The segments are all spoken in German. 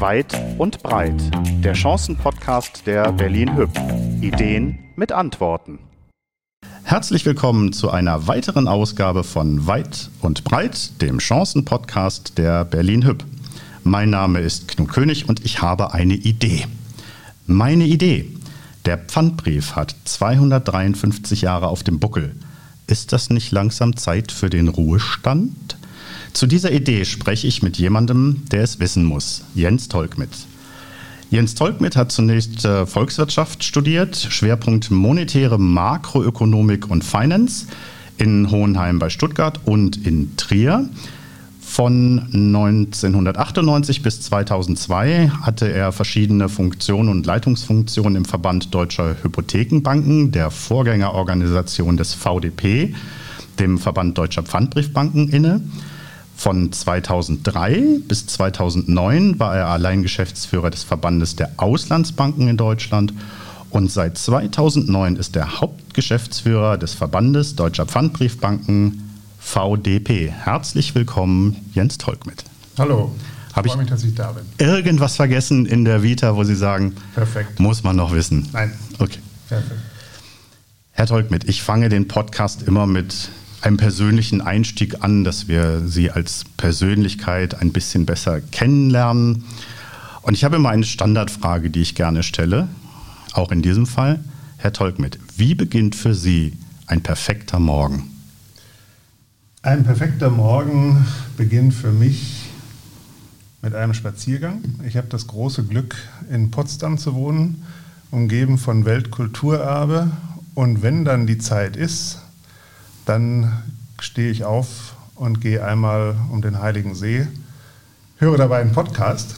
Weit und breit. Der Chancen-Podcast der Berlin Hüb. Ideen mit Antworten. Herzlich willkommen zu einer weiteren Ausgabe von Weit und breit, dem Chancen-Podcast der Berlin Hüb. Mein Name ist Knut König und ich habe eine Idee. Meine Idee. Der Pfandbrief hat 253 Jahre auf dem Buckel. Ist das nicht langsam Zeit für den Ruhestand? Zu dieser Idee spreche ich mit jemandem, der es wissen muss, Jens Tolkmit. Jens Tolkmit hat zunächst äh, Volkswirtschaft studiert, Schwerpunkt monetäre Makroökonomik und Finance in Hohenheim bei Stuttgart und in Trier. Von 1998 bis 2002 hatte er verschiedene Funktionen und Leitungsfunktionen im Verband Deutscher Hypothekenbanken, der Vorgängerorganisation des VDP, dem Verband Deutscher Pfandbriefbanken inne. Von 2003 bis 2009 war er allein Geschäftsführer des Verbandes der Auslandsbanken in Deutschland und seit 2009 ist er Hauptgeschäftsführer des Verbandes Deutscher Pfandbriefbanken VDP. Herzlich willkommen, Jens Tolkmit. Hallo. Habe ich mich, dass ich da bin. Irgendwas vergessen in der Vita, wo Sie sagen, Perfekt. muss man noch wissen? Nein. Okay. Perfekt. Herr Tolkmit, ich fange den Podcast immer mit einem persönlichen Einstieg an, dass wir Sie als Persönlichkeit ein bisschen besser kennenlernen. Und ich habe immer eine Standardfrage, die ich gerne stelle, auch in diesem Fall. Herr Tolkmit, wie beginnt für Sie ein perfekter Morgen? Ein perfekter Morgen beginnt für mich mit einem Spaziergang. Ich habe das große Glück, in Potsdam zu wohnen, umgeben von Weltkulturerbe. Und wenn dann die Zeit ist, dann stehe ich auf und gehe einmal um den Heiligen See, höre dabei einen Podcast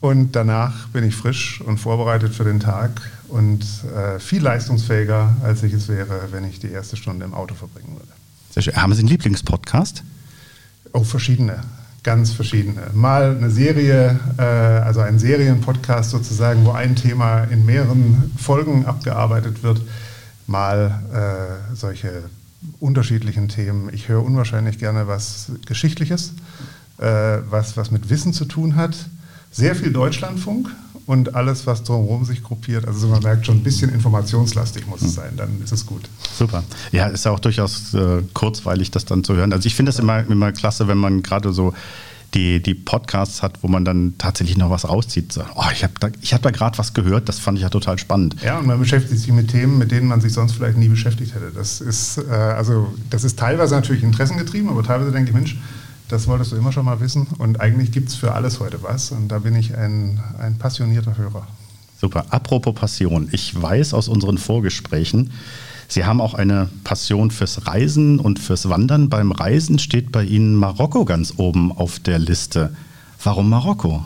und danach bin ich frisch und vorbereitet für den Tag und äh, viel leistungsfähiger, als ich es wäre, wenn ich die erste Stunde im Auto verbringen würde. Sehr schön. Haben Sie einen Lieblingspodcast? Oh, verschiedene. Ganz verschiedene. Mal eine Serie, äh, also ein Serienpodcast sozusagen, wo ein Thema in mehreren Folgen abgearbeitet wird. Mal äh, solche unterschiedlichen Themen. Ich höre unwahrscheinlich gerne was Geschichtliches, äh, was, was mit Wissen zu tun hat. Sehr viel Deutschlandfunk und alles, was drumherum sich gruppiert. Also man merkt schon, ein bisschen informationslastig muss es hm. sein, dann ist es gut. Super. Ja, ist ja auch durchaus äh, kurzweilig, das dann zu hören. Also ich finde das immer, immer klasse, wenn man gerade so die, die Podcasts hat, wo man dann tatsächlich noch was rauszieht. So, oh, ich habe da, hab da gerade was gehört, das fand ich ja total spannend. Ja, und man beschäftigt sich mit Themen, mit denen man sich sonst vielleicht nie beschäftigt hätte. Das ist, äh, also, das ist teilweise natürlich interessengetrieben, aber teilweise denke ich, Mensch, das wolltest du immer schon mal wissen. Und eigentlich gibt es für alles heute was. Und da bin ich ein, ein passionierter Hörer. Super. Apropos Passion. Ich weiß aus unseren Vorgesprächen, Sie haben auch eine Passion fürs Reisen und fürs Wandern. Beim Reisen steht bei Ihnen Marokko ganz oben auf der Liste. Warum Marokko?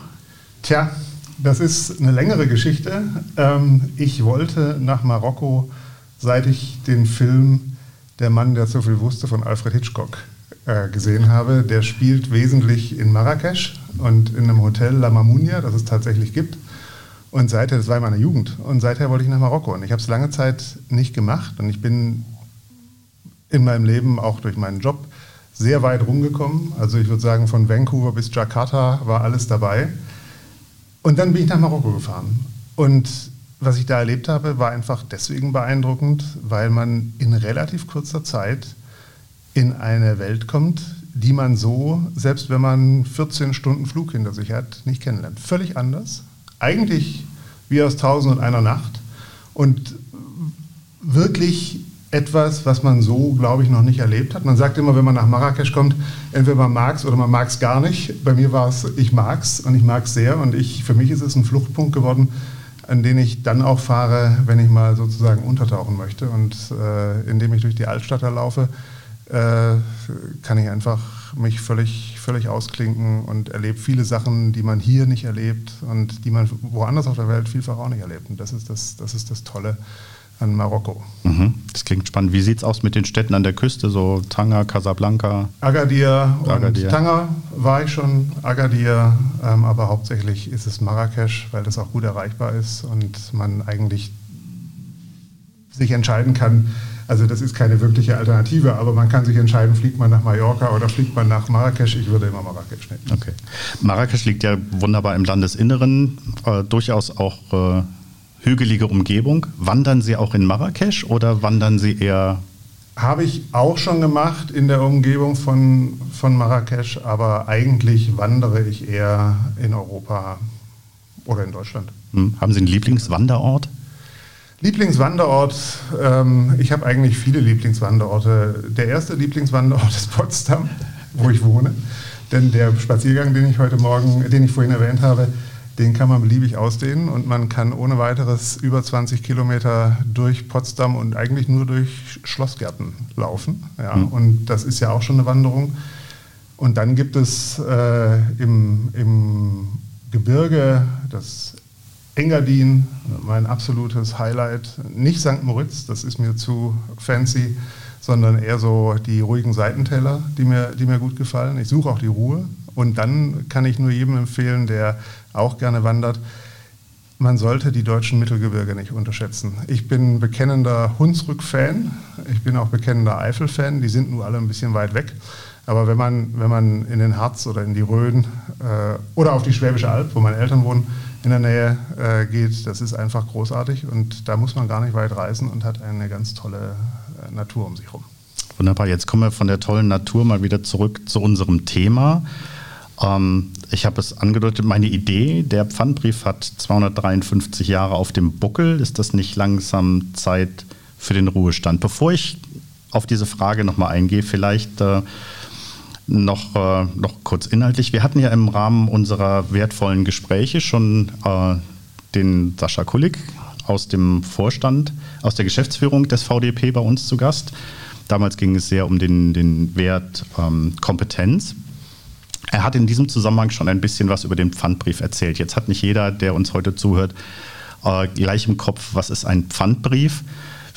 Tja, das ist eine längere Geschichte. Ähm, ich wollte nach Marokko, seit ich den Film Der Mann, der so viel wusste von Alfred Hitchcock äh, gesehen habe. Der spielt wesentlich in Marrakesch und in einem Hotel La Mamounia, das es tatsächlich gibt. Und seither, das war in meiner Jugend, und seither wollte ich nach Marokko. Und ich habe es lange Zeit nicht gemacht. Und ich bin in meinem Leben auch durch meinen Job sehr weit rumgekommen. Also ich würde sagen, von Vancouver bis Jakarta war alles dabei. Und dann bin ich nach Marokko gefahren. Und was ich da erlebt habe, war einfach deswegen beeindruckend, weil man in relativ kurzer Zeit in eine Welt kommt, die man so, selbst wenn man 14 Stunden Flug hinter sich hat, nicht kennenlernt. Völlig anders, eigentlich wie aus Tausend und einer Nacht und wirklich etwas, was man so, glaube ich, noch nicht erlebt hat. Man sagt immer, wenn man nach Marrakesch kommt, entweder man mag es oder man mag es gar nicht. Bei mir war es, ich mag es und ich mag es sehr und ich, für mich ist es ein Fluchtpunkt geworden, an den ich dann auch fahre, wenn ich mal sozusagen untertauchen möchte und äh, indem ich durch die Altstadt laufe, äh, kann ich einfach mich völlig, völlig ausklinken und erlebe viele Sachen, die man hier nicht erlebt und die man woanders auf der Welt vielfach auch nicht erlebt. Und das ist das, das, ist das Tolle an Marokko. Mhm. Das klingt spannend. Wie sieht es aus mit den Städten an der Küste, so Tanger, Casablanca? Agadir und Agadir. Tanger war ich schon, Agadir, ähm, aber hauptsächlich ist es Marrakesch, weil das auch gut erreichbar ist und man eigentlich sich entscheiden kann, Also das ist keine wirkliche Alternative, aber man kann sich entscheiden, fliegt man nach Mallorca oder fliegt man nach Marrakesch. Ich würde immer Marrakesch nehmen. Okay. Marrakesch liegt ja wunderbar im Landesinneren, äh, durchaus auch äh, hügelige Umgebung. Wandern Sie auch in Marrakesch oder wandern Sie eher habe ich auch schon gemacht in der Umgebung von, von Marrakesch, aber eigentlich wandere ich eher in Europa oder in Deutschland. Hm. Haben Sie einen Lieblingswanderort? Lieblingswanderort, ähm, ich habe eigentlich viele Lieblingswanderorte. Der erste Lieblingswanderort ist Potsdam, wo ich wohne. Denn der Spaziergang, den ich heute Morgen, den ich vorhin erwähnt habe, den kann man beliebig ausdehnen und man kann ohne weiteres über 20 Kilometer durch Potsdam und eigentlich nur durch Schlossgärten laufen. Ja, mhm. Und das ist ja auch schon eine Wanderung. Und dann gibt es äh, im, im Gebirge das Engadin, mein absolutes Highlight. Nicht St. Moritz, das ist mir zu fancy, sondern eher so die ruhigen Seitentäler, die mir, die mir gut gefallen. Ich suche auch die Ruhe. Und dann kann ich nur jedem empfehlen, der auch gerne wandert, man sollte die deutschen Mittelgebirge nicht unterschätzen. Ich bin bekennender Hunsrück-Fan, ich bin auch bekennender Eifel-Fan, die sind nur alle ein bisschen weit weg. Aber wenn man, wenn man in den Harz oder in die Rhön äh, oder auf die Schwäbische Alb, wo meine Eltern wohnen, in der Nähe äh, geht, das ist einfach großartig und da muss man gar nicht weit reisen und hat eine ganz tolle äh, Natur um sich herum. Wunderbar, jetzt kommen wir von der tollen Natur mal wieder zurück zu unserem Thema. Ähm, ich habe es angedeutet, meine Idee, der Pfandbrief hat 253 Jahre auf dem Buckel. Ist das nicht langsam Zeit für den Ruhestand? Bevor ich auf diese Frage nochmal eingehe, vielleicht äh, noch, äh, noch kurz inhaltlich. Wir hatten ja im Rahmen unserer wertvollen Gespräche schon äh, den Sascha Kulik aus dem Vorstand, aus der Geschäftsführung des VDP bei uns zu Gast. Damals ging es sehr um den, den Wert ähm, Kompetenz. Er hat in diesem Zusammenhang schon ein bisschen was über den Pfandbrief erzählt. Jetzt hat nicht jeder, der uns heute zuhört, äh, gleich im Kopf, was ist ein Pfandbrief.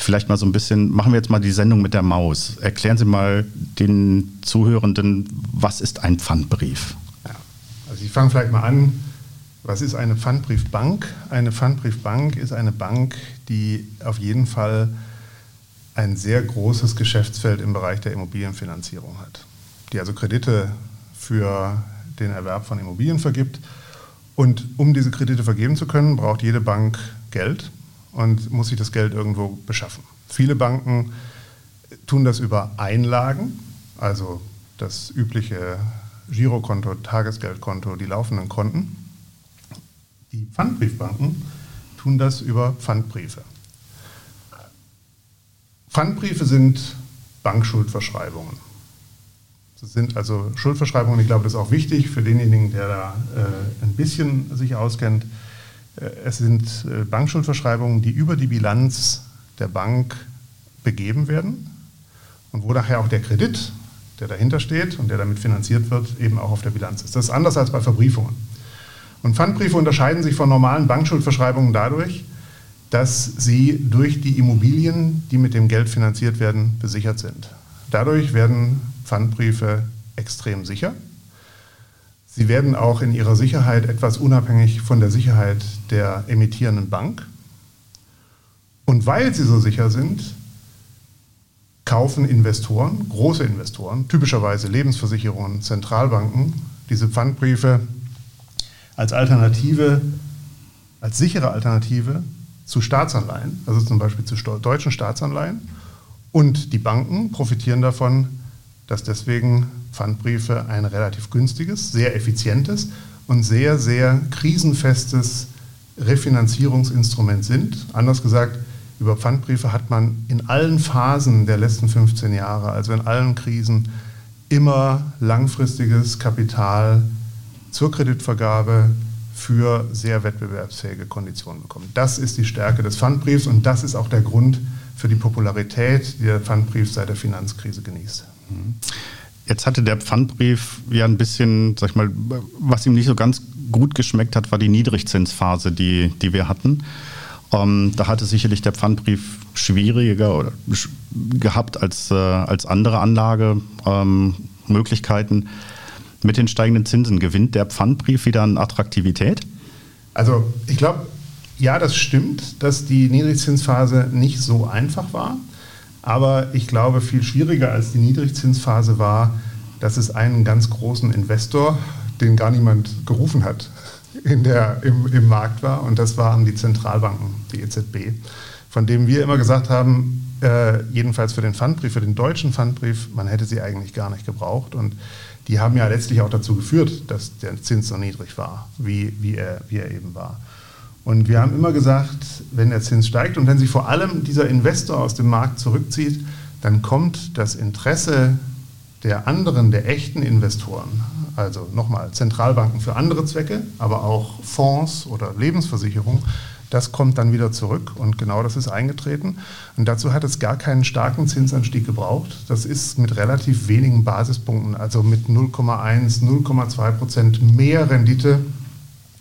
Vielleicht mal so ein bisschen, machen wir jetzt mal die Sendung mit der Maus. Erklären Sie mal den Zuhörenden, was ist ein Pfandbrief? Ja, also ich fange vielleicht mal an. Was ist eine Pfandbriefbank? Eine Pfandbriefbank ist eine Bank, die auf jeden Fall ein sehr großes Geschäftsfeld im Bereich der Immobilienfinanzierung hat. Die also Kredite für den Erwerb von Immobilien vergibt. Und um diese Kredite vergeben zu können, braucht jede Bank Geld und muss sich das Geld irgendwo beschaffen. Viele Banken tun das über Einlagen, also das übliche Girokonto, Tagesgeldkonto, die laufenden Konten. Die Pfandbriefbanken tun das über Pfandbriefe. Pfandbriefe sind Bankschuldverschreibungen. Das sind also Schuldverschreibungen. Ich glaube, das ist auch wichtig für denjenigen, der da äh, ein bisschen sich auskennt. Äh, es sind äh, Bankschuldverschreibungen, die über die Bilanz der Bank begeben werden und wo nachher auch der Kredit, der dahinter steht und der damit finanziert wird, eben auch auf der Bilanz ist. Das ist anders als bei Verbriefungen. Und Pfandbriefe unterscheiden sich von normalen Bankschuldverschreibungen dadurch, dass sie durch die Immobilien, die mit dem Geld finanziert werden, besichert sind. Dadurch werden Pfandbriefe extrem sicher. Sie werden auch in ihrer Sicherheit etwas unabhängig von der Sicherheit der emittierenden Bank. Und weil sie so sicher sind, kaufen Investoren, große Investoren, typischerweise Lebensversicherungen, Zentralbanken, diese Pfandbriefe als Alternative, als sichere Alternative zu Staatsanleihen, also zum Beispiel zu deutschen Staatsanleihen. Und die Banken profitieren davon, dass deswegen Pfandbriefe ein relativ günstiges, sehr effizientes und sehr, sehr krisenfestes Refinanzierungsinstrument sind. Anders gesagt, über Pfandbriefe hat man in allen Phasen der letzten 15 Jahre, also in allen Krisen, immer langfristiges Kapital zur Kreditvergabe für sehr wettbewerbsfähige Konditionen bekommen. Das ist die Stärke des Pfandbriefs und das ist auch der Grund für die Popularität, die der Pfandbrief seit der Finanzkrise genießt. Jetzt hatte der Pfandbrief ja ein bisschen, sag ich mal, was ihm nicht so ganz gut geschmeckt hat, war die Niedrigzinsphase, die, die wir hatten. Ähm, da hatte sicherlich der Pfandbrief schwieriger oder, gehabt als, äh, als andere Anlagemöglichkeiten. Ähm, Mit den steigenden Zinsen gewinnt der Pfandbrief wieder an Attraktivität? Also ich glaube, ja, das stimmt, dass die Niedrigzinsphase nicht so einfach war. Aber ich glaube, viel schwieriger als die Niedrigzinsphase war, dass es einen ganz großen Investor, den gar niemand gerufen hat, in der, im, im Markt war. Und das waren die Zentralbanken, die EZB, von dem wir immer gesagt haben, äh, jedenfalls für den Pfandbrief, für den deutschen Pfandbrief, man hätte sie eigentlich gar nicht gebraucht. Und die haben ja letztlich auch dazu geführt, dass der Zins so niedrig war, wie, wie, er, wie er eben war. Und wir haben immer gesagt, wenn der Zins steigt und wenn sich vor allem dieser Investor aus dem Markt zurückzieht, dann kommt das Interesse der anderen, der echten Investoren, also nochmal Zentralbanken für andere Zwecke, aber auch Fonds oder Lebensversicherungen, das kommt dann wieder zurück und genau das ist eingetreten. Und dazu hat es gar keinen starken Zinsanstieg gebraucht. Das ist mit relativ wenigen Basispunkten, also mit 0,1, 0,2 Prozent mehr Rendite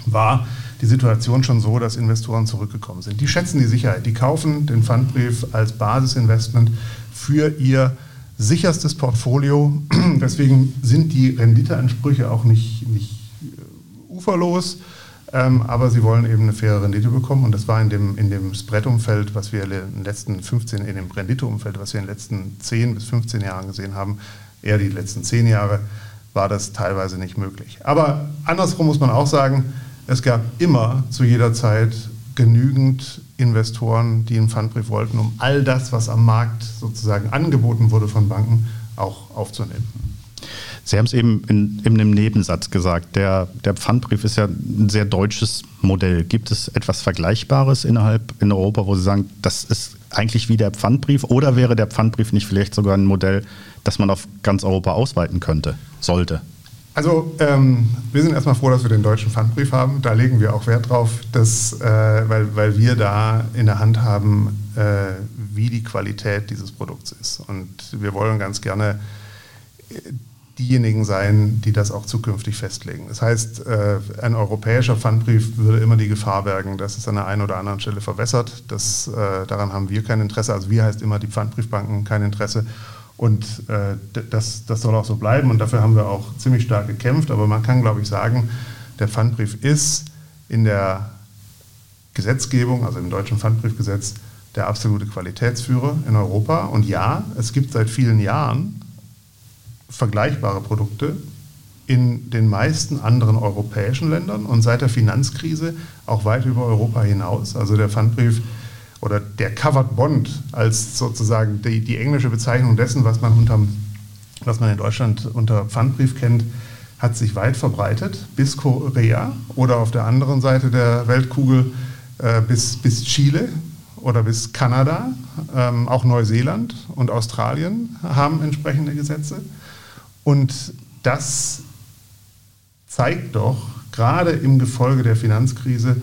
war die Situation schon so, dass Investoren zurückgekommen sind. Die schätzen die Sicherheit, die kaufen den Pfandbrief als Basisinvestment für ihr sicherstes Portfolio. Deswegen sind die Renditeansprüche auch nicht, nicht äh, uferlos, ähm, aber sie wollen eben eine faire Rendite bekommen. Und das war in dem, in dem Spread-Umfeld, was wir in den letzten 15, in dem Renditeumfeld, was wir in den letzten 10 bis 15 Jahren gesehen haben, eher die letzten 10 Jahre, war das teilweise nicht möglich. Aber andersrum muss man auch sagen, es gab immer zu jeder Zeit genügend Investoren, die einen Pfandbrief wollten, um all das, was am Markt sozusagen angeboten wurde von Banken, auch aufzunehmen. Sie haben es eben in, in einem Nebensatz gesagt, der, der Pfandbrief ist ja ein sehr deutsches Modell. Gibt es etwas Vergleichbares innerhalb in Europa, wo Sie sagen, das ist eigentlich wie der Pfandbrief oder wäre der Pfandbrief nicht vielleicht sogar ein Modell, das man auf ganz Europa ausweiten könnte, sollte? Also ähm, wir sind erstmal froh, dass wir den deutschen Pfandbrief haben. Da legen wir auch Wert drauf, dass, äh, weil, weil wir da in der Hand haben, äh, wie die Qualität dieses Produkts ist. Und wir wollen ganz gerne äh, diejenigen sein, die das auch zukünftig festlegen. Das heißt, äh, ein europäischer Pfandbrief würde immer die Gefahr bergen, dass es an der einen oder anderen Stelle verwässert. Das, äh, daran haben wir kein Interesse. Also wir heißt immer die Pfandbriefbanken kein Interesse. Und äh, das, das soll auch so bleiben und dafür haben wir auch ziemlich stark gekämpft. Aber man kann, glaube ich, sagen, der Pfandbrief ist in der Gesetzgebung, also im deutschen Pfandbriefgesetz, der absolute Qualitätsführer in Europa. Und ja, es gibt seit vielen Jahren vergleichbare Produkte in den meisten anderen europäischen Ländern und seit der Finanzkrise auch weit über Europa hinaus. Also der Pfandbrief oder der Covered Bond als sozusagen die, die englische Bezeichnung dessen, was man, unterm, was man in Deutschland unter Pfandbrief kennt, hat sich weit verbreitet bis Korea oder auf der anderen Seite der Weltkugel äh, bis, bis Chile oder bis Kanada. Ähm, auch Neuseeland und Australien haben entsprechende Gesetze. Und das zeigt doch gerade im Gefolge der Finanzkrise,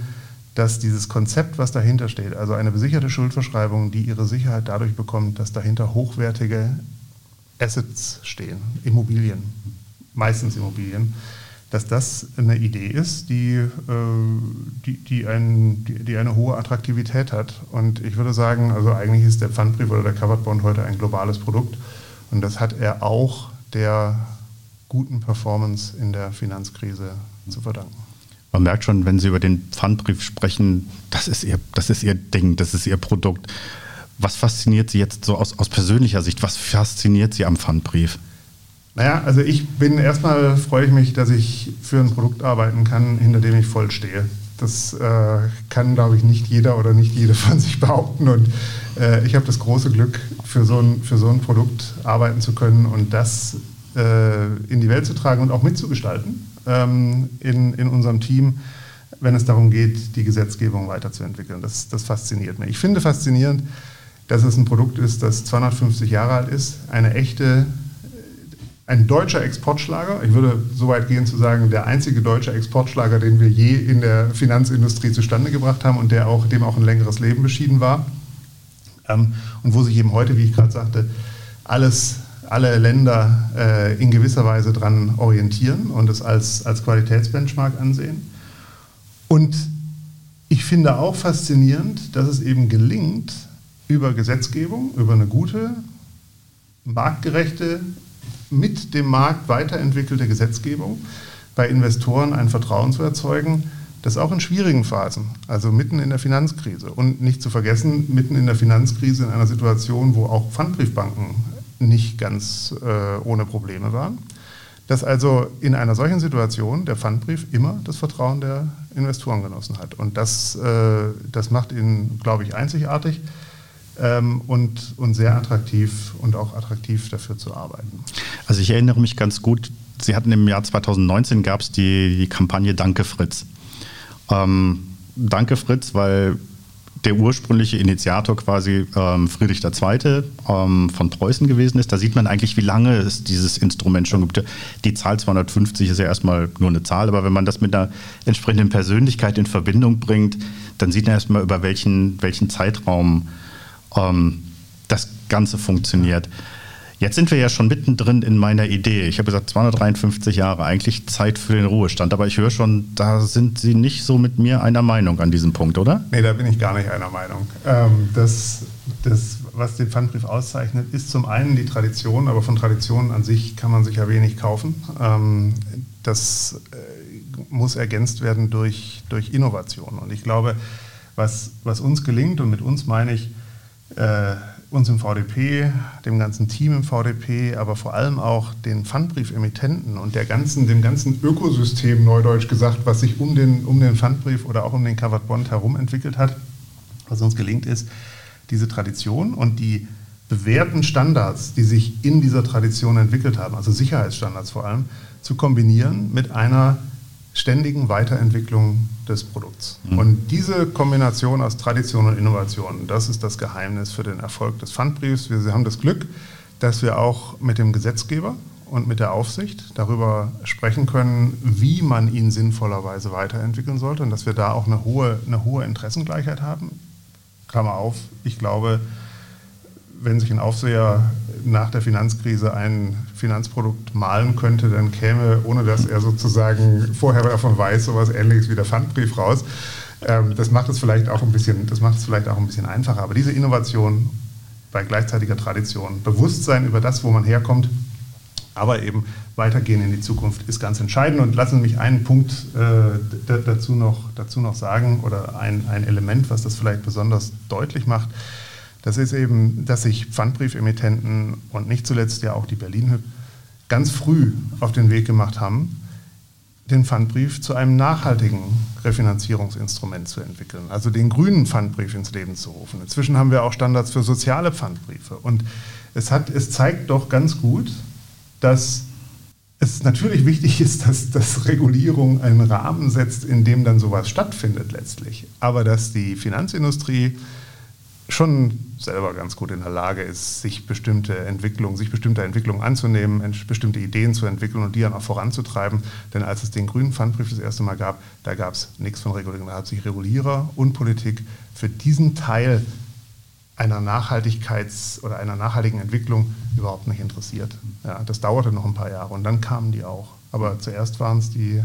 dass dieses Konzept, was dahinter steht, also eine besicherte Schuldverschreibung, die ihre Sicherheit dadurch bekommt, dass dahinter hochwertige Assets stehen, Immobilien, meistens Immobilien, dass das eine Idee ist, die, äh, die, die, ein, die, eine hohe Attraktivität hat. Und ich würde sagen, also eigentlich ist der Pfandbrief oder der Covered Bond heute ein globales Produkt. Und das hat er auch der guten Performance in der Finanzkrise zu verdanken man merkt schon, wenn Sie über den Pfandbrief sprechen, das ist Ihr, das ist Ihr Ding, das ist Ihr Produkt. Was fasziniert Sie jetzt so aus, aus persönlicher Sicht? Was fasziniert Sie am Pfandbrief? Naja, also ich bin erstmal freue ich mich, dass ich für ein Produkt arbeiten kann, hinter dem ich voll stehe. Das äh, kann, glaube ich, nicht jeder oder nicht jede von sich behaupten. Und äh, ich habe das große Glück, für so, ein, für so ein Produkt arbeiten zu können und das äh, in die Welt zu tragen und auch mitzugestalten ähm, in, in unserem Team, wenn es darum geht, die Gesetzgebung weiterzuentwickeln. Das, das fasziniert mich. Ich finde faszinierend, dass es ein Produkt ist, das 250 Jahre alt ist, eine echte, ein deutscher Exportschlager. Ich würde so weit gehen zu sagen, der einzige deutsche Exportschlager, den wir je in der Finanzindustrie zustande gebracht haben und der auch, dem auch ein längeres Leben beschieden war. Ähm, und wo sich eben heute, wie ich gerade sagte, alles alle Länder äh, in gewisser Weise daran orientieren und es als, als Qualitätsbenchmark ansehen. Und ich finde auch faszinierend, dass es eben gelingt, über Gesetzgebung, über eine gute, marktgerechte, mit dem Markt weiterentwickelte Gesetzgebung bei Investoren ein Vertrauen zu erzeugen, dass auch in schwierigen Phasen, also mitten in der Finanzkrise und nicht zu vergessen, mitten in der Finanzkrise in einer Situation, wo auch Pfandbriefbanken nicht ganz äh, ohne Probleme waren, dass also in einer solchen Situation der Pfandbrief immer das Vertrauen der Investoren genossen hat. Und das, äh, das macht ihn, glaube ich, einzigartig ähm, und, und sehr attraktiv und auch attraktiv dafür zu arbeiten. Also ich erinnere mich ganz gut, Sie hatten im Jahr 2019 gab es die, die Kampagne Danke Fritz. Ähm, Danke Fritz, weil der ursprüngliche Initiator quasi ähm, Friedrich II. Ähm, von Preußen gewesen ist. Da sieht man eigentlich, wie lange es dieses Instrument schon gibt. Die Zahl 250 ist ja erstmal nur eine Zahl, aber wenn man das mit einer entsprechenden Persönlichkeit in Verbindung bringt, dann sieht man erstmal, über welchen, welchen Zeitraum ähm, das Ganze funktioniert. Jetzt sind wir ja schon mittendrin in meiner Idee. Ich habe gesagt, 253 Jahre, eigentlich Zeit für den Ruhestand. Aber ich höre schon, da sind Sie nicht so mit mir einer Meinung an diesem Punkt, oder? Nee, da bin ich gar nicht einer Meinung. Ähm, das, das, was den Pfandbrief auszeichnet, ist zum einen die Tradition, aber von Traditionen an sich kann man sich ja wenig kaufen. Ähm, das äh, muss ergänzt werden durch, durch Innovation. Und ich glaube, was, was uns gelingt, und mit uns meine ich, äh, uns im VDP, dem ganzen Team im VDP, aber vor allem auch den Pfandbriefemittenten und der ganzen, dem ganzen Ökosystem, neudeutsch gesagt, was sich um den, um den Pfandbrief oder auch um den Covered Bond herum entwickelt hat. Was uns gelingt ist, diese Tradition und die bewährten Standards, die sich in dieser Tradition entwickelt haben, also Sicherheitsstandards vor allem, zu kombinieren mit einer ständigen Weiterentwicklung des Produkts. Mhm. Und diese Kombination aus Tradition und Innovation, das ist das Geheimnis für den Erfolg des Pfandbriefs. Wir haben das Glück, dass wir auch mit dem Gesetzgeber und mit der Aufsicht darüber sprechen können, wie man ihn sinnvollerweise weiterentwickeln sollte und dass wir da auch eine hohe, eine hohe Interessengleichheit haben. Klammer auf, ich glaube, wenn sich ein Aufseher nach der Finanzkrise ein Finanzprodukt malen könnte, dann käme, ohne dass er sozusagen vorher davon weiß, sowas ähnliches wie der Pfandbrief raus. Ähm, das macht es vielleicht auch ein bisschen, das macht es vielleicht auch ein bisschen einfacher. Aber diese Innovation bei gleichzeitiger Tradition, Bewusstsein über das, wo man herkommt, aber eben weitergehen in die Zukunft ist ganz entscheidend. Und lassen Sie mich einen Punkt äh, dazu, noch, dazu noch sagen oder ein, ein Element, was das vielleicht besonders deutlich macht. Das ist eben, dass sich Pfandbriefemittenten und nicht zuletzt ja auch die Berlin ganz früh auf den Weg gemacht haben, den Pfandbrief zu einem nachhaltigen Refinanzierungsinstrument zu entwickeln, also den grünen Pfandbrief ins Leben zu rufen. Inzwischen haben wir auch Standards für soziale Pfandbriefe. Und es, hat, es zeigt doch ganz gut, dass es natürlich wichtig ist, dass, dass Regulierung einen Rahmen setzt, in dem dann sowas stattfindet letztlich. Aber dass die Finanzindustrie schon selber ganz gut in der Lage ist, sich bestimmte Entwicklungen, sich bestimmter Entwicklungen anzunehmen, bestimmte Ideen zu entwickeln und die dann auch voranzutreiben. Denn als es den grünen Pfandbrief das erste Mal gab, da gab es nichts von Regulierung. Da hat sich Regulierer und Politik für diesen Teil einer Nachhaltigkeits- oder einer nachhaltigen Entwicklung überhaupt nicht interessiert. Ja, das dauerte noch ein paar Jahre und dann kamen die auch. Aber zuerst waren es die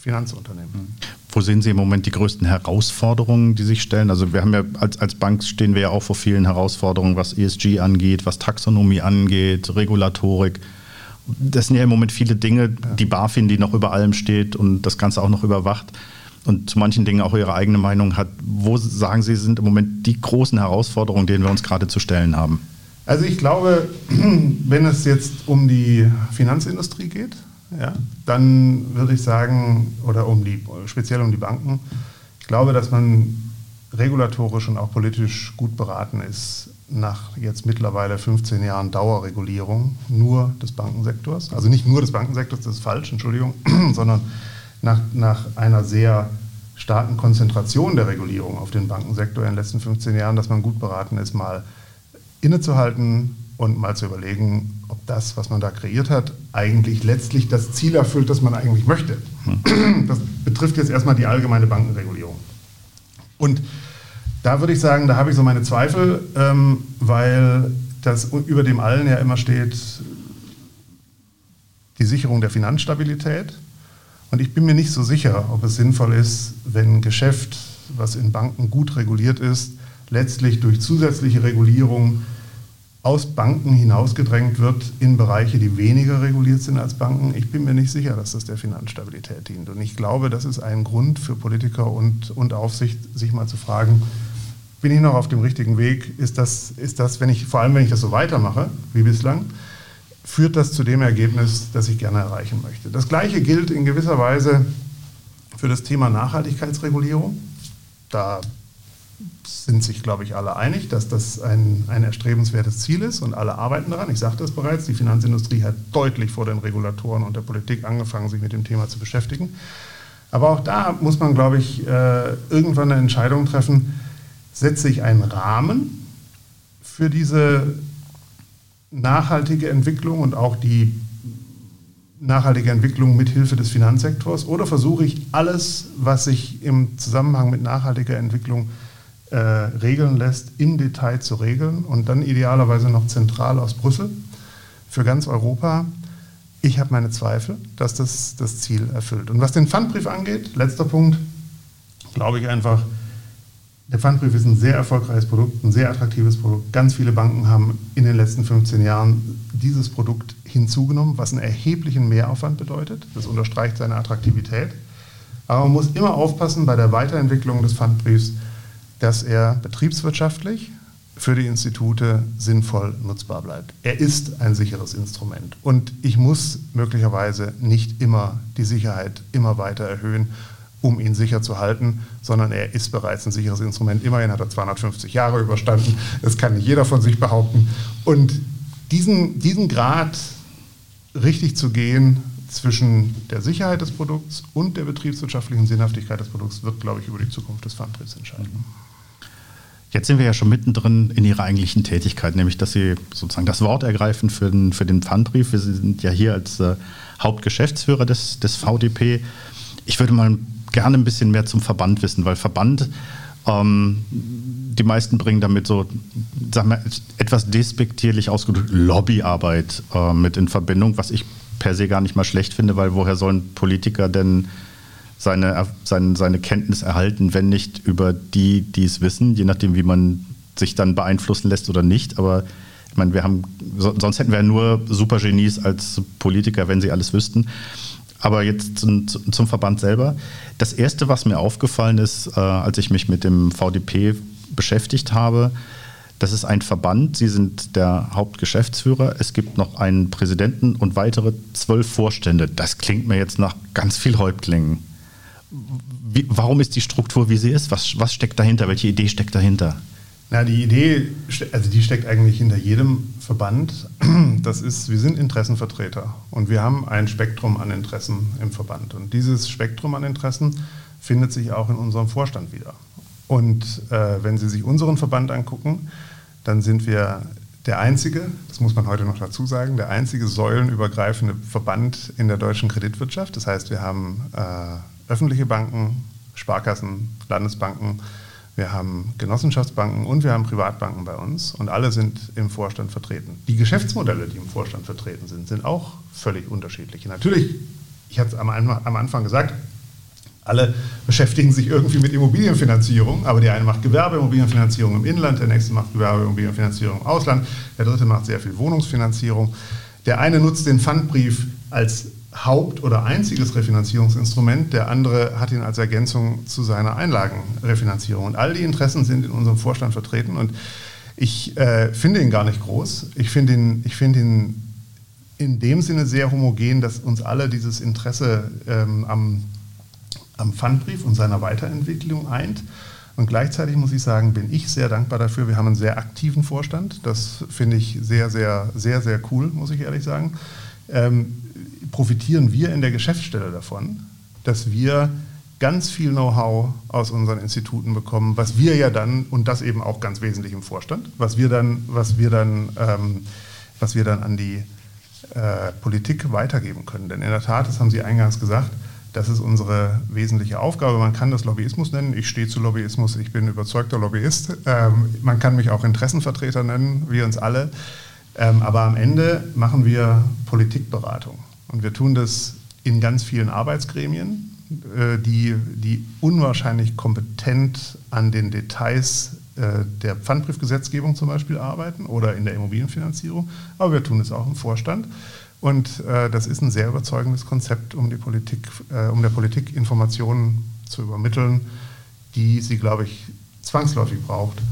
Finanzunternehmen. Wo sehen Sie im Moment die größten Herausforderungen, die sich stellen? Also wir haben ja als, als Bank stehen wir ja auch vor vielen Herausforderungen, was ESG angeht, was Taxonomie angeht, Regulatorik. Das sind ja im Moment viele Dinge, die BaFin, die noch über allem steht und das Ganze auch noch überwacht und zu manchen Dingen auch ihre eigene Meinung hat. Wo sagen Sie, sind im Moment die großen Herausforderungen, denen wir uns gerade zu stellen haben? Also ich glaube, wenn es jetzt um die Finanzindustrie geht, ja, dann würde ich sagen, oder um die, speziell um die Banken, ich glaube, dass man regulatorisch und auch politisch gut beraten ist, nach jetzt mittlerweile 15 Jahren Dauerregulierung nur des Bankensektors, also nicht nur des Bankensektors, das ist falsch, Entschuldigung, sondern nach, nach einer sehr starken Konzentration der Regulierung auf den Bankensektor in den letzten 15 Jahren, dass man gut beraten ist, mal innezuhalten, und mal zu überlegen, ob das, was man da kreiert hat, eigentlich letztlich das Ziel erfüllt, das man eigentlich möchte. Hm. Das betrifft jetzt erstmal die allgemeine Bankenregulierung. Und da würde ich sagen, da habe ich so meine Zweifel, ähm, weil das über dem allen ja immer steht, die Sicherung der Finanzstabilität. Und ich bin mir nicht so sicher, ob es sinnvoll ist, wenn ein Geschäft, was in Banken gut reguliert ist, letztlich durch zusätzliche Regulierung aus Banken hinausgedrängt wird in Bereiche, die weniger reguliert sind als Banken. Ich bin mir nicht sicher, dass das der Finanzstabilität dient. Und ich glaube, das ist ein Grund für Politiker und, und Aufsicht, sich mal zu fragen, bin ich noch auf dem richtigen Weg? Ist das, ist das, wenn ich, vor allem wenn ich das so weitermache wie bislang, führt das zu dem Ergebnis, das ich gerne erreichen möchte. Das Gleiche gilt in gewisser Weise für das Thema Nachhaltigkeitsregulierung. Da sind sich, glaube ich, alle einig, dass das ein, ein erstrebenswertes Ziel ist und alle arbeiten daran. Ich sagte es bereits, die Finanzindustrie hat deutlich vor den Regulatoren und der Politik angefangen, sich mit dem Thema zu beschäftigen. Aber auch da muss man, glaube ich, äh, irgendwann eine Entscheidung treffen, setze ich einen Rahmen für diese nachhaltige Entwicklung und auch die nachhaltige Entwicklung mit Hilfe des Finanzsektors oder versuche ich alles, was sich im Zusammenhang mit nachhaltiger Entwicklung äh, regeln lässt, im Detail zu regeln und dann idealerweise noch zentral aus Brüssel für ganz Europa. Ich habe meine Zweifel, dass das das Ziel erfüllt. Und was den Pfandbrief angeht, letzter Punkt, glaube ich einfach, der Pfandbrief ist ein sehr erfolgreiches Produkt, ein sehr attraktives Produkt. Ganz viele Banken haben in den letzten 15 Jahren dieses Produkt hinzugenommen, was einen erheblichen Mehraufwand bedeutet. Das unterstreicht seine Attraktivität. Aber man muss immer aufpassen bei der Weiterentwicklung des Pfandbriefs, dass er betriebswirtschaftlich für die Institute sinnvoll nutzbar bleibt. Er ist ein sicheres Instrument und ich muss möglicherweise nicht immer die Sicherheit immer weiter erhöhen, um ihn sicher zu halten, sondern er ist bereits ein sicheres Instrument. Immerhin hat er 250 Jahre überstanden, das kann nicht jeder von sich behaupten. Und diesen, diesen Grad richtig zu gehen zwischen der Sicherheit des Produkts und der betriebswirtschaftlichen Sinnhaftigkeit des Produkts wird, glaube ich, über die Zukunft des Pfandbriefs entscheiden. Jetzt sind wir ja schon mittendrin in Ihrer eigentlichen Tätigkeit, nämlich dass Sie sozusagen das Wort ergreifen für den, für den Pfandbrief. Wir sind ja hier als äh, Hauptgeschäftsführer des, des VDP. Ich würde mal gerne ein bisschen mehr zum Verband wissen, weil Verband, ähm, die meisten bringen damit so, sag mal, etwas despektierlich ausgedrückt Lobbyarbeit äh, mit in Verbindung, was ich per se gar nicht mal schlecht finde, weil woher sollen Politiker denn seine, seine, seine Kenntnis erhalten, wenn nicht über die, die es wissen, je nachdem, wie man sich dann beeinflussen lässt oder nicht. Aber ich meine, wir haben, sonst hätten wir nur Supergenies als Politiker, wenn sie alles wüssten. Aber jetzt zum, zum, Verband selber. Das Erste, was mir aufgefallen ist, äh, als ich mich mit dem VDP beschäftigt habe, das ist ein Verband. Sie sind der Hauptgeschäftsführer. Es gibt noch einen Präsidenten und weitere zwölf Vorstände. Das klingt mir jetzt nach ganz viel Häuptlingen. Wie, warum ist die Struktur, wie sie ist? Was, was steckt dahinter? Welche Idee steckt dahinter? Na, die Idee, also die steckt eigentlich hinter jedem Verband. Das ist, wir sind Interessenvertreter und wir haben ein Spektrum an Interessen im Verband. Und dieses Spektrum an Interessen findet sich auch in unserem Vorstand wieder. Und äh, wenn Sie sich unseren Verband angucken, dann sind wir der einzige, das muss man heute noch dazu sagen, der einzige säulenübergreifende Verband in der deutschen Kreditwirtschaft. Das heißt, wir haben äh, öffentliche Banken, Sparkassen, Landesbanken, wir haben Genossenschaftsbanken und wir haben Privatbanken bei uns und alle sind im Vorstand vertreten. Die Geschäftsmodelle, die im Vorstand vertreten sind, sind auch völlig unterschiedlich. Natürlich, ich hatte es am, am Anfang gesagt, alle beschäftigen sich irgendwie mit Immobilienfinanzierung, aber der eine macht Gewerbeimmobilienfinanzierung im Inland, der nächste macht Gewerbeimmobilienfinanzierung im Ausland, der dritte macht sehr viel Wohnungsfinanzierung. Der eine nutzt den Pfandbrief als Haupt- oder einziges Refinanzierungsinstrument, der andere hat ihn als Ergänzung zu seiner Einlagenrefinanzierung. Und all die Interessen sind in unserem Vorstand vertreten und ich äh, finde ihn gar nicht groß. Ich finde ihn, find ihn in dem Sinne sehr homogen, dass uns alle dieses Interesse ähm, am, am Pfandbrief und seiner Weiterentwicklung eint. Und gleichzeitig muss ich sagen, bin ich sehr dankbar dafür. Wir haben einen sehr aktiven Vorstand. Das finde ich sehr, sehr, sehr, sehr cool, muss ich ehrlich sagen. Ähm, profitieren wir in der Geschäftsstelle davon, dass wir ganz viel Know-how aus unseren Instituten bekommen, was wir ja dann, und das eben auch ganz wesentlich im Vorstand, was wir dann, was wir dann, ähm, was wir dann an die äh, Politik weitergeben können. Denn in der Tat, das haben Sie eingangs gesagt, das ist unsere wesentliche Aufgabe. Man kann das Lobbyismus nennen. Ich stehe zu Lobbyismus. Ich bin überzeugter Lobbyist. Ähm, man kann mich auch Interessenvertreter nennen, wir uns alle. Ähm, aber am Ende machen wir Politikberatung. Und wir tun das in ganz vielen Arbeitsgremien, äh, die, die unwahrscheinlich kompetent an den Details äh, der Pfandbriefgesetzgebung zum Beispiel arbeiten oder in der Immobilienfinanzierung, aber wir tun es auch im Vorstand. Und äh, das ist ein sehr überzeugendes Konzept, um, die Politik, um der Politik Informationen zu übermitteln, die sie, glaube ich, zwangsläufig braucht,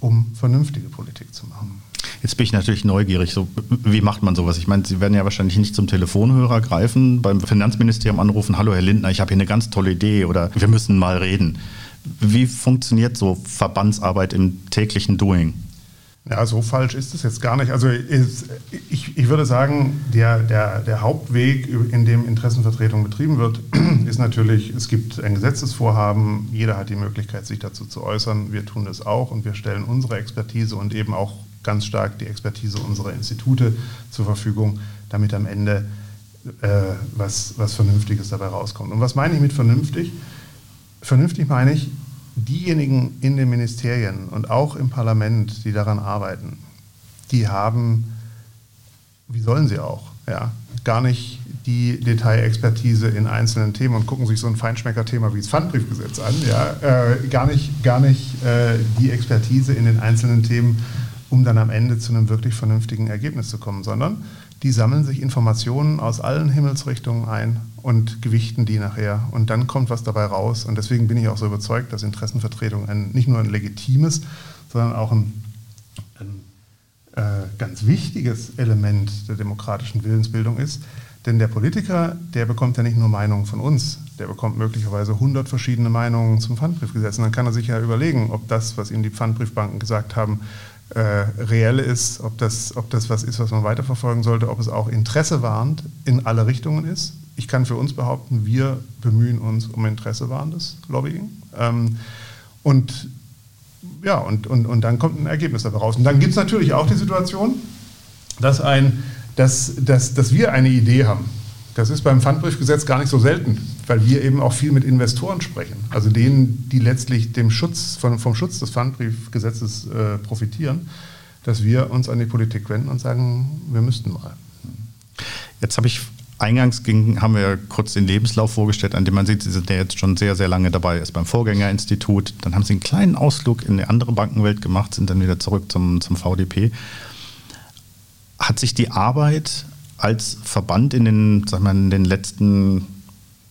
um vernünftige Politik zu machen. Jetzt bin ich natürlich neugierig. So, wie macht man sowas? Ich meine, Sie werden ja wahrscheinlich nicht zum Telefonhörer greifen, beim Finanzministerium anrufen, hallo Herr Lindner, ich habe hier eine ganz tolle Idee oder wir müssen mal reden. Wie funktioniert so Verbandsarbeit im täglichen Doing? Ja, so falsch ist es jetzt gar nicht. Also ich, ich würde sagen, der, der, der Hauptweg, in dem Interessenvertretung betrieben wird, ist natürlich, es gibt ein Gesetzesvorhaben, jeder hat die Möglichkeit, sich dazu zu äußern. Wir tun das auch und wir stellen unsere Expertise und eben auch ganz stark die Expertise unserer Institute zur Verfügung, damit am Ende äh, was, was Vernünftiges dabei rauskommt. Und was meine ich mit vernünftig? Vernünftig meine ich, diejenigen in den Ministerien und auch im Parlament, die daran arbeiten, die haben, wie sollen sie auch, ja, gar nicht die Detailexpertise in einzelnen Themen und gucken sich so ein Feinschmecker-Thema wie das Pfandbriefgesetz an, ja, äh, gar nicht, gar nicht äh, die Expertise in den einzelnen Themen, um dann am Ende zu einem wirklich vernünftigen Ergebnis zu kommen, sondern die sammeln sich Informationen aus allen Himmelsrichtungen ein und gewichten die nachher. Und dann kommt was dabei raus. Und deswegen bin ich auch so überzeugt, dass Interessenvertretung ein, nicht nur ein legitimes, sondern auch ein, ein äh, ganz wichtiges Element der demokratischen Willensbildung ist. Denn der Politiker, der bekommt ja nicht nur Meinungen von uns, der bekommt möglicherweise 100 verschiedene Meinungen zum Pfandbriefgesetz. Und dann kann er sich ja überlegen, ob das, was ihm die Pfandbriefbanken gesagt haben, äh, reell ist, ob das, ob das was ist, was man weiterverfolgen sollte, ob es auch interessewahrend in alle Richtungen ist. Ich kann für uns behaupten, wir bemühen uns um interessewahrendes Lobbying. Ähm, und ja, und, und, und dann kommt ein Ergebnis dabei raus. Und dann gibt es natürlich auch die Situation, dass, ein, dass, dass, dass wir eine Idee haben das ist beim Pfandbriefgesetz gar nicht so selten, weil wir eben auch viel mit Investoren sprechen, also denen, die letztlich dem Schutz, von, vom Schutz des Pfandbriefgesetzes äh, profitieren, dass wir uns an die Politik wenden und sagen, wir müssten mal. Jetzt habe ich eingangs ging, haben wir kurz den Lebenslauf vorgestellt, an dem man sieht, Sie sind ja jetzt schon sehr, sehr lange dabei, ist beim Vorgängerinstitut. Dann haben Sie einen kleinen Ausflug in eine andere Bankenwelt gemacht, sind dann wieder zurück zum, zum VDP. Hat sich die Arbeit als Verband in den, sag mal, in den letzten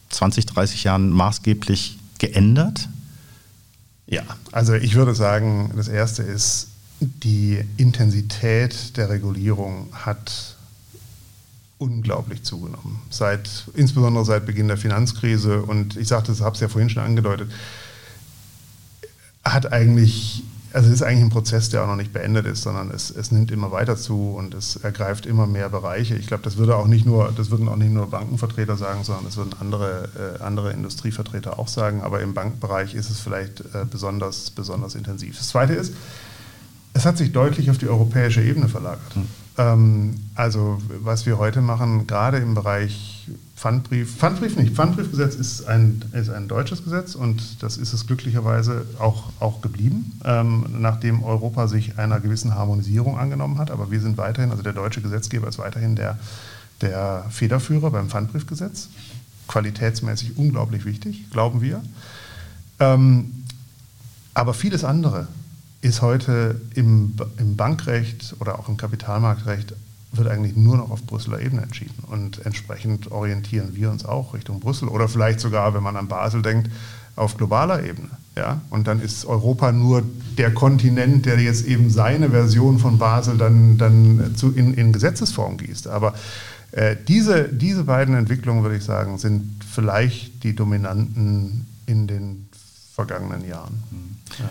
20, 30 Jahren maßgeblich geändert? Ja, also ich würde sagen, das Erste ist, die Intensität der Regulierung hat unglaublich zugenommen. Seit, insbesondere seit Beginn der Finanzkrise und ich sagte, das habe es ja vorhin schon angedeutet, hat eigentlich also es ist eigentlich ein Prozess, der auch noch nicht beendet ist, sondern es, es nimmt immer weiter zu und es ergreift immer mehr Bereiche. Ich glaube, das würde auch nicht nur, das würden auch nicht nur Bankenvertreter sagen, sondern das würden andere, äh, andere Industrievertreter auch sagen. Aber im Bankbereich ist es vielleicht äh, besonders, besonders intensiv. Das Zweite ist, es hat sich deutlich auf die europäische Ebene verlagert. Mhm. Ähm, also was wir heute machen, gerade im Bereich Pfandbrief, Pfandbrief nicht, Pfandbriefgesetz ist ein, ist ein deutsches Gesetz und das ist es glücklicherweise auch, auch geblieben, ähm, nachdem Europa sich einer gewissen Harmonisierung angenommen hat. Aber wir sind weiterhin, also der deutsche Gesetzgeber ist weiterhin der, der Federführer beim Pfandbriefgesetz. Qualitätsmäßig unglaublich wichtig, glauben wir. Ähm, aber vieles andere ist heute im, im Bankrecht oder auch im Kapitalmarktrecht wird eigentlich nur noch auf Brüsseler Ebene entschieden. Und entsprechend orientieren wir uns auch Richtung Brüssel oder vielleicht sogar, wenn man an Basel denkt, auf globaler Ebene. Ja? Und dann ist Europa nur der Kontinent, der jetzt eben seine Version von Basel dann, dann zu, in, in Gesetzesform gießt. Aber äh, diese, diese beiden Entwicklungen, würde ich sagen, sind vielleicht die dominanten in den vergangenen Jahren. Ja.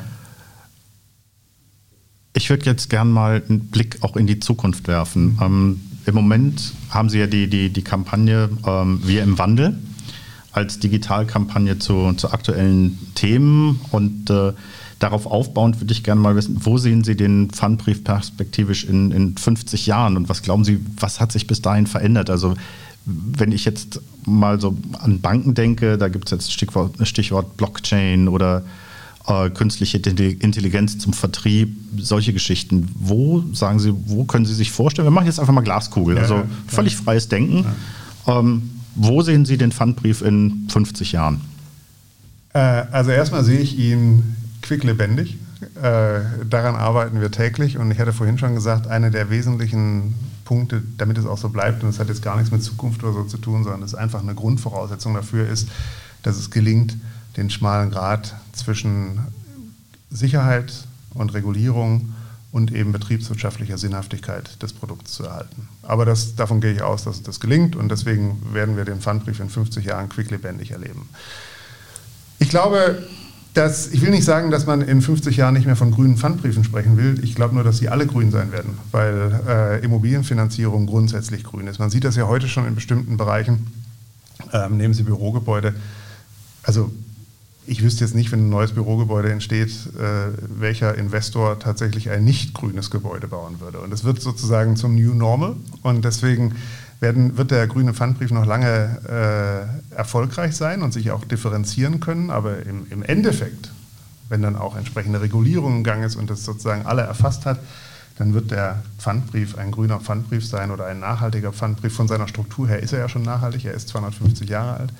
Ich würde jetzt gern mal einen Blick auch in die Zukunft werfen. Ähm, Im Moment haben Sie ja die, die, die Kampagne ähm, Wir im Wandel als Digitalkampagne zu, zu aktuellen Themen und äh, darauf aufbauend würde ich gerne mal wissen, wo sehen Sie den Pfandbrief perspektivisch in, in 50 Jahren und was glauben Sie, was hat sich bis dahin verändert? Also wenn ich jetzt mal so an Banken denke, da gibt es jetzt Stichwort, Stichwort Blockchain oder äh, künstliche Intelligenz zum Vertrieb, solche Geschichten. Wo sagen Sie, wo können Sie sich vorstellen? Wir machen jetzt einfach mal Glaskugel, ja, also ja, völlig freies Denken. Ähm, wo sehen Sie den Pfandbrief in 50 Jahren? Äh, also erstmal sehe ich ihn quicklebendig. Äh, daran arbeiten wir täglich und ich hatte vorhin schon gesagt, eine der wesentlichen Punkte, damit es auch so bleibt, und es hat jetzt gar nichts mit Zukunft oder so zu tun, sondern es ist einfach eine Grundvoraussetzung dafür ist, dass es gelingt, den schmalen Grad zwischen Sicherheit und Regulierung und eben betriebswirtschaftlicher Sinnhaftigkeit des Produkts zu erhalten. Aber das, davon gehe ich aus, dass das gelingt und deswegen werden wir den Pfandbrief in 50 Jahren quicklebendig erleben. Ich glaube, dass, ich will nicht sagen, dass man in 50 Jahren nicht mehr von grünen Pfandbriefen sprechen will. Ich glaube nur, dass sie alle grün sein werden, weil äh, Immobilienfinanzierung grundsätzlich grün ist. Man sieht das ja heute schon in bestimmten Bereichen. Ähm, nehmen Sie Bürogebäude. Also ich wüsste jetzt nicht, wenn ein neues Bürogebäude entsteht, äh, welcher Investor tatsächlich ein nicht grünes Gebäude bauen würde. Und es wird sozusagen zum New Normal. Und deswegen werden, wird der grüne Pfandbrief noch lange äh, erfolgreich sein und sich auch differenzieren können. Aber im, im Endeffekt, wenn dann auch entsprechende Regulierung im Gang ist und das sozusagen alle erfasst hat, dann wird der Pfandbrief ein grüner Pfandbrief sein oder ein nachhaltiger Pfandbrief. Von seiner Struktur her ist er ja schon nachhaltig, er ist 250 Jahre alt.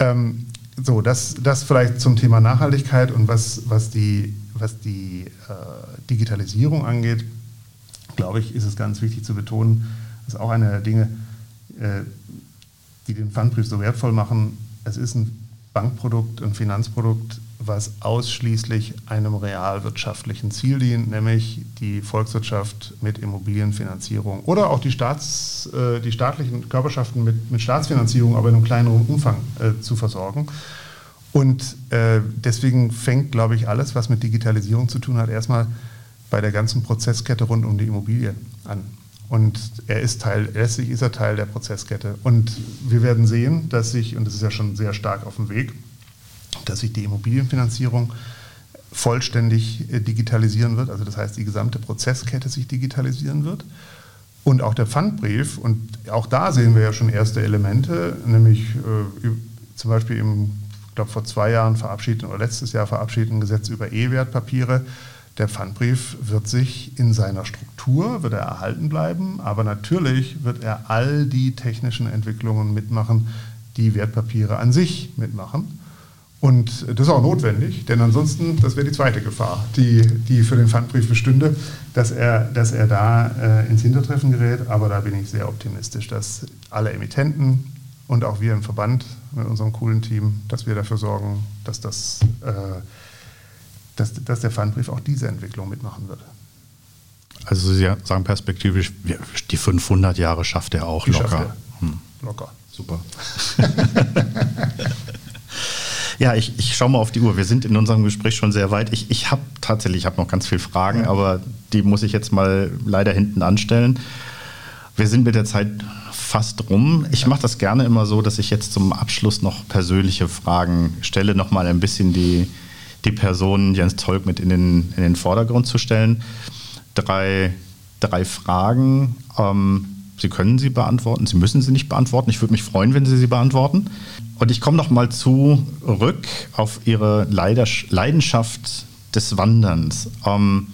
Ähm, so, das, das vielleicht zum Thema Nachhaltigkeit und was, was die, was die äh, Digitalisierung angeht, glaube ich, ist es ganz wichtig zu betonen, das ist auch eine der Dinge, äh, die den Pfandbrief so wertvoll machen. Es ist ein Bankprodukt, ein Finanzprodukt, was ausschließlich einem realwirtschaftlichen Ziel dient, nämlich die Volkswirtschaft mit Immobilienfinanzierung oder auch die, Staats, äh, die staatlichen Körperschaften mit, mit Staatsfinanzierung, aber in einem kleineren Umfang äh, zu versorgen. Und äh, deswegen fängt, glaube ich, alles, was mit Digitalisierung zu tun hat, erstmal bei der ganzen Prozesskette rund um die Immobilie an. Und er ist Teil, letztlich ist er Teil der Prozesskette. Und wir werden sehen, dass sich, und das ist ja schon sehr stark auf dem Weg, dass sich die Immobilienfinanzierung vollständig äh, digitalisieren wird. Also das heißt, die gesamte Prozesskette sich digitalisieren wird. Und auch der Pfandbrief, und auch da sehen wir ja schon erste Elemente, nämlich äh, zum Beispiel im, ich glaube, vor zwei Jahren verabschiedeten oder letztes Jahr verabschiedeten Gesetz über E-Wertpapiere. Der Pfandbrief wird sich in seiner Struktur, wird er erhalten bleiben, aber natürlich wird er all die technischen Entwicklungen mitmachen, die Wertpapiere an sich mitmachen. Und das ist auch notwendig, denn ansonsten, das wäre die zweite Gefahr, die, die für den Pfandbrief bestünde, dass er, dass er da äh, ins Hintertreffen gerät. Aber da bin ich sehr optimistisch, dass alle Emittenten und auch wir im Verband mit unserem coolen Team, dass wir dafür sorgen, dass, das, äh, dass, dass der Pfandbrief auch diese Entwicklung mitmachen wird. Also Sie sagen perspektivisch, die 500 Jahre schafft er auch die locker. Er. Hm. Locker. Super. Ja, ich, ich schaue mal auf die Uhr. Wir sind in unserem Gespräch schon sehr weit. Ich, ich habe tatsächlich ich hab noch ganz viele Fragen, ja. aber die muss ich jetzt mal leider hinten anstellen. Wir sind mit der Zeit fast rum. Ich mache das gerne immer so, dass ich jetzt zum Abschluss noch persönliche Fragen stelle, nochmal ein bisschen die, die Person Jens Tolk mit in den, in den Vordergrund zu stellen. Drei, drei Fragen. Ähm, Sie können sie beantworten, Sie müssen sie nicht beantworten. Ich würde mich freuen, wenn Sie sie beantworten. Und ich komme noch mal zurück auf Ihre Leidenschaft des Wanderns. Ähm,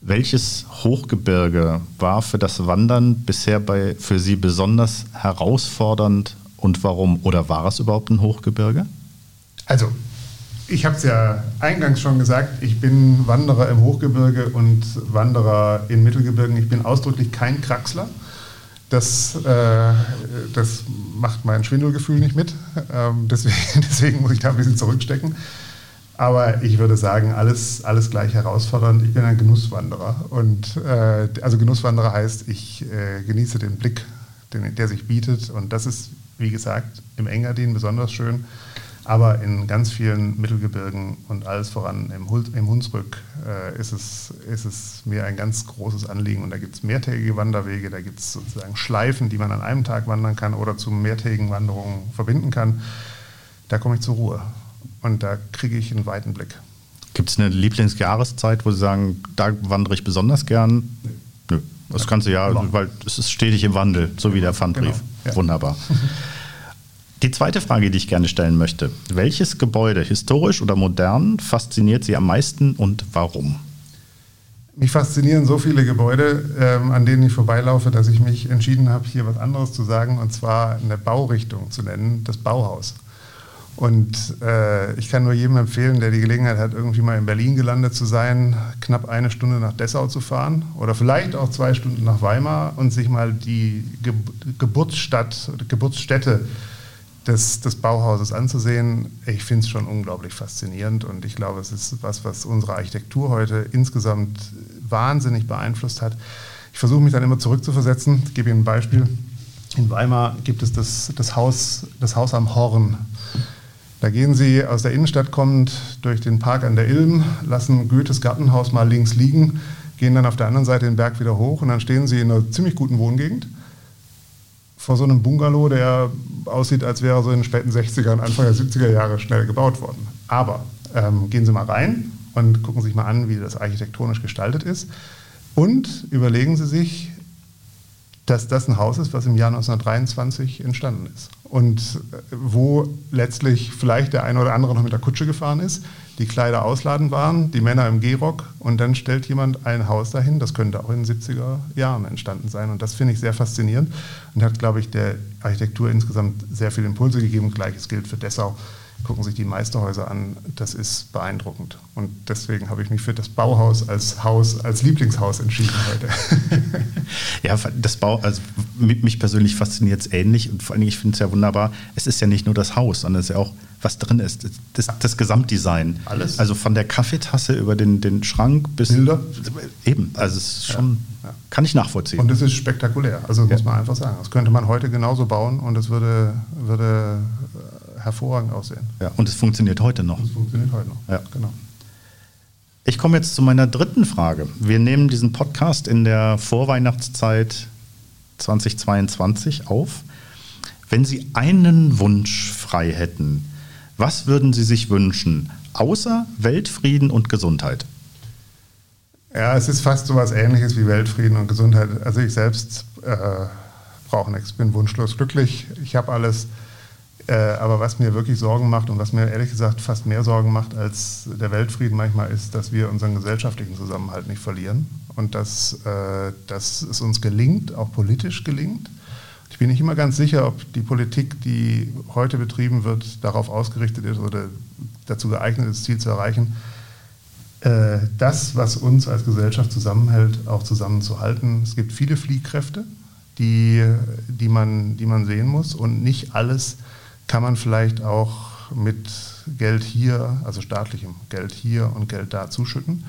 welches Hochgebirge war für das Wandern bisher bei, für Sie besonders herausfordernd und warum? Oder war es überhaupt ein Hochgebirge? Also, ich habe es ja eingangs schon gesagt, ich bin Wanderer im Hochgebirge und Wanderer in Mittelgebirgen. Ich bin ausdrücklich kein Kraxler. Das, äh, das macht mein Schwindelgefühl nicht mit. Ähm, deswegen, deswegen muss ich da ein bisschen zurückstecken. Aber ich würde sagen, alles, alles gleich herausfordernd. Ich bin ein Genusswanderer. Und äh, also Genusswanderer heißt, ich äh, genieße den Blick, den, der sich bietet. Und das ist, wie gesagt, im Engadin besonders schön. Aber in ganz vielen Mittelgebirgen und alles voran im, im Hunsrück äh, ist, es, ist es mir ein ganz großes Anliegen. Und da gibt es mehrtägige Wanderwege, da gibt es sozusagen Schleifen, die man an einem Tag wandern kann oder zu mehrtägigen Wanderungen verbinden kann. Da komme ich zur Ruhe und da kriege ich einen weiten Blick. Gibt es eine Lieblingsjahreszeit, wo Sie sagen, da wandere ich besonders gern? Nee. Nö. Das ganze Jahr, genau. weil es ist stetig im Wandel, so wie der Pfandbrief. Genau. Ja. Wunderbar. Die zweite Frage, die ich gerne stellen möchte. Welches Gebäude, historisch oder modern, fasziniert Sie am meisten und warum? Mich faszinieren so viele Gebäude, ähm, an denen ich vorbeilaufe, dass ich mich entschieden habe, hier was anderes zu sagen, und zwar eine Baurichtung zu nennen, das Bauhaus. Und äh, ich kann nur jedem empfehlen, der die Gelegenheit hat, irgendwie mal in Berlin gelandet zu sein, knapp eine Stunde nach Dessau zu fahren oder vielleicht auch zwei Stunden nach Weimar und sich mal die Ge Geburtsstadt, Geburtsstätte des, des Bauhauses anzusehen. Ich finde es schon unglaublich faszinierend und ich glaube, es ist was, was unsere Architektur heute insgesamt wahnsinnig beeinflusst hat. Ich versuche mich dann immer zurückzuversetzen. Ich gebe Ihnen ein Beispiel. In Weimar gibt es das, das, Haus, das Haus am Horn. Da gehen Sie aus der Innenstadt kommend durch den Park an der Ilm, lassen Goethes Gartenhaus mal links liegen, gehen dann auf der anderen Seite den Berg wieder hoch und dann stehen Sie in einer ziemlich guten Wohngegend vor so einem Bungalow, der aussieht, als wäre so in den späten 60er und Anfang der 70er Jahre schnell gebaut worden. Aber ähm, gehen Sie mal rein und gucken sich mal an, wie das architektonisch gestaltet ist und überlegen Sie sich, dass das ein Haus ist, was im Jahr 1923 entstanden ist. Und äh, wo letztlich vielleicht der eine oder andere noch mit der Kutsche gefahren ist, die Kleider ausladend waren, die Männer im Gehrock und dann stellt jemand ein Haus dahin. Das könnte auch in den 70er Jahren entstanden sein. Und das finde ich sehr faszinierend und hat, glaube ich, der Architektur insgesamt sehr viele Impulse gegeben. Gleiches gilt für Dessau gucken sich die Meisterhäuser an, das ist beeindruckend. Und deswegen habe ich mich für das Bauhaus als Haus, als Lieblingshaus entschieden heute. ja, das Bau, also mich persönlich fasziniert es ähnlich und vor allen Dingen, ich finde es ja wunderbar, es ist ja nicht nur das Haus, sondern es ist ja auch, was drin ist, das, das Gesamtdesign. Alles. Also von der Kaffeetasse über den, den Schrank bis. Bilder. Eben, also es ist schon, ja, ja. kann ich nachvollziehen. Und es ist spektakulär, also ja. muss man einfach sagen. Das könnte man heute genauso bauen und es würde, würde hervorragend aussehen. Ja, und es funktioniert heute noch. Es funktioniert heute noch, ja. genau. Ich komme jetzt zu meiner dritten Frage. Wir nehmen diesen Podcast in der Vorweihnachtszeit 2022 auf. Wenn Sie einen Wunsch frei hätten, was würden Sie sich wünschen, außer Weltfrieden und Gesundheit? Ja, es ist fast so etwas Ähnliches wie Weltfrieden und Gesundheit. Also ich selbst äh, brauche nichts, bin wunschlos glücklich. Ich habe alles. Äh, aber was mir wirklich Sorgen macht und was mir ehrlich gesagt fast mehr Sorgen macht als der Weltfrieden manchmal ist, dass wir unseren gesellschaftlichen Zusammenhalt nicht verlieren und dass, äh, dass es uns gelingt, auch politisch gelingt. Ich bin nicht immer ganz sicher, ob die Politik, die heute betrieben wird, darauf ausgerichtet ist oder dazu geeignet ist, das Ziel zu erreichen, äh, das, was uns als Gesellschaft zusammenhält, auch zusammenzuhalten. Es gibt viele Fliehkräfte, die, die, man, die man sehen muss und nicht alles kann man vielleicht auch mit Geld hier, also staatlichem Geld hier und Geld da zuschütten,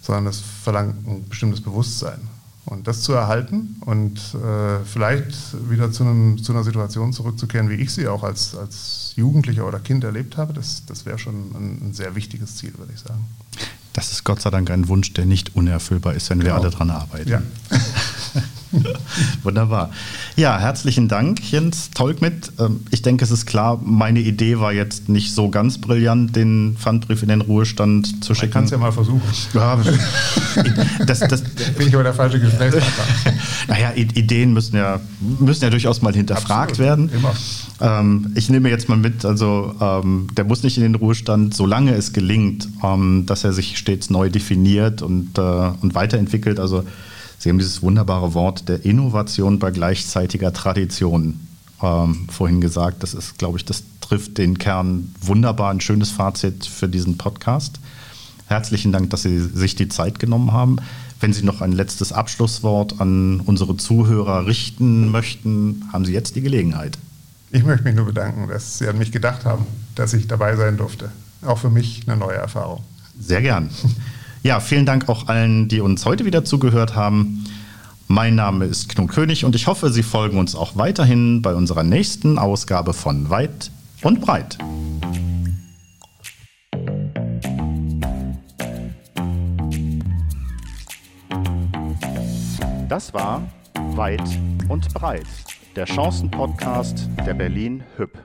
sondern das verlangt ein bestimmtes Bewusstsein. Und das zu erhalten und äh, vielleicht wieder zu, einem, zu, einer Situation zurückzukehren, wie ich sie auch als, als Jugendlicher oder Kind erlebt habe, das, das wäre schon ein, ein, sehr wichtiges Ziel, würde ich sagen. Das ist Gott sei Dank ein Wunsch, der nicht unerfüllbar ist, wenn genau. wir alle dran arbeiten. Ja. Wunderbar. Ja, herzlichen Dank, Jens Tolkmit. Ähm, ich denke, es ist klar, meine Idee war jetzt nicht so ganz brillant, den Pfandbrief in den Ruhestand zu schicken. Ich kann es ja mal versuchen. Ja, das, das, Bin ich aber der falsche Gesprächspartner. naja, Ideen müssen ja, müssen ja durchaus mal hinterfragt Absolut. werden. Immer. Ähm, ich nehme jetzt mal mit, also ähm, der muss nicht in den Ruhestand, solange es gelingt, dass er sich stets neu definiert und, äh, und weiterentwickelt. Also Sie haben dieses wunderbare Wort der Innovation bei gleichzeitiger Tradition ähm, vorhin gesagt. Das ist, glaube ich, das trifft den Kern wunderbar. Ein schönes Fazit für diesen Podcast. Herzlichen Dank, dass Sie sich die Zeit genommen haben. Wenn Sie noch ein letztes Abschlusswort an unsere Zuhörer richten möchten, haben Sie jetzt die Gelegenheit. Ich möchte mich nur bedanken, dass Sie an mich gedacht haben, dass ich dabei sein durfte. Auch für mich eine neue Erfahrung. Sehr gern. Ja, vielen Dank auch allen, die uns heute wieder zugehört haben. Mein Name ist Knut König und ich hoffe, Sie folgen uns auch weiterhin bei unserer nächsten Ausgabe von Weit und Breit. Das war Weit und Breit, der Chancenpodcast der Berlin Hüb.